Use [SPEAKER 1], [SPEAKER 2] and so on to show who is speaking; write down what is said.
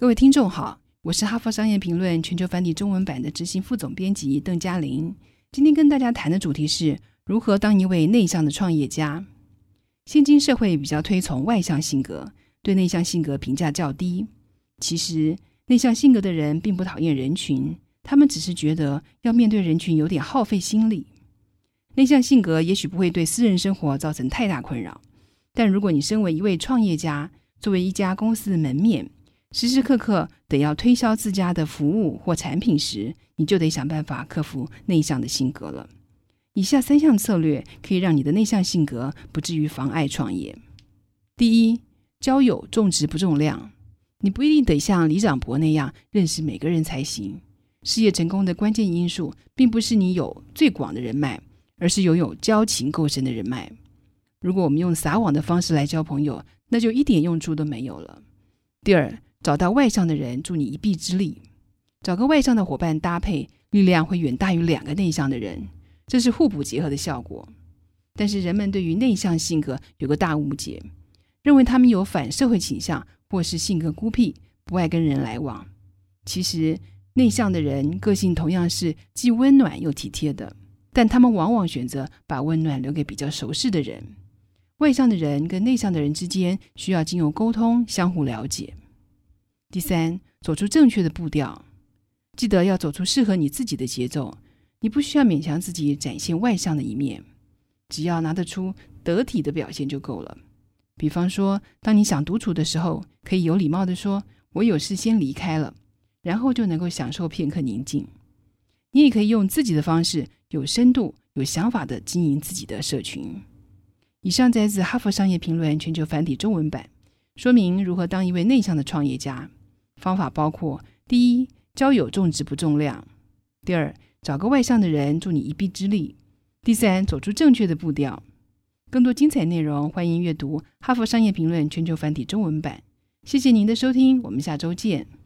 [SPEAKER 1] 各位听众好，我是哈佛商业评论全球繁体中文版的执行副总编辑邓嘉玲。今天跟大家谈的主题是如何当一位内向的创业家。现今社会比较推崇外向性格，对内向性格评价较低。其实，内向性格的人并不讨厌人群，他们只是觉得要面对人群有点耗费心力。内向性格也许不会对私人生活造成太大困扰，但如果你身为一位创业家，作为一家公司的门面，时时刻刻得要推销自家的服务或产品时，你就得想办法克服内向的性格了。以下三项策略可以让你的内向性格不至于妨碍创业。第一，交友重质不重量。你不一定得像李长博那样认识每个人才行。事业成功的关键因素，并不是你有最广的人脉，而是拥有交情够深的人脉。如果我们用撒网的方式来交朋友，那就一点用处都没有了。第二，找到外向的人助你一臂之力。找个外向的伙伴搭配，力量会远大于两个内向的人，这是互补结合的效果。但是人们对于内向性格有个大误解，认为他们有反社会倾向。或是性格孤僻，不爱跟人来往。其实内向的人个性同样是既温暖又体贴的，但他们往往选择把温暖留给比较熟识的人。外向的人跟内向的人之间需要经由沟通相互了解。第三，走出正确的步调，记得要走出适合你自己的节奏。你不需要勉强自己展现外向的一面，只要拿得出得体的表现就够了。比方说，当你想独处的时候，可以有礼貌的说：“我有事先离开了。”然后就能够享受片刻宁静。你也可以用自己的方式，有深度、有想法的经营自己的社群。以上摘自《哈佛商业评论》全球繁体中文版，说明如何当一位内向的创业家。方法包括：第一，交友重质不重量；第二，找个外向的人助你一臂之力；第三，走出正确的步调。更多精彩内容，欢迎阅读《哈佛商业评论》全球繁体中文版。谢谢您的收听，我们下周见。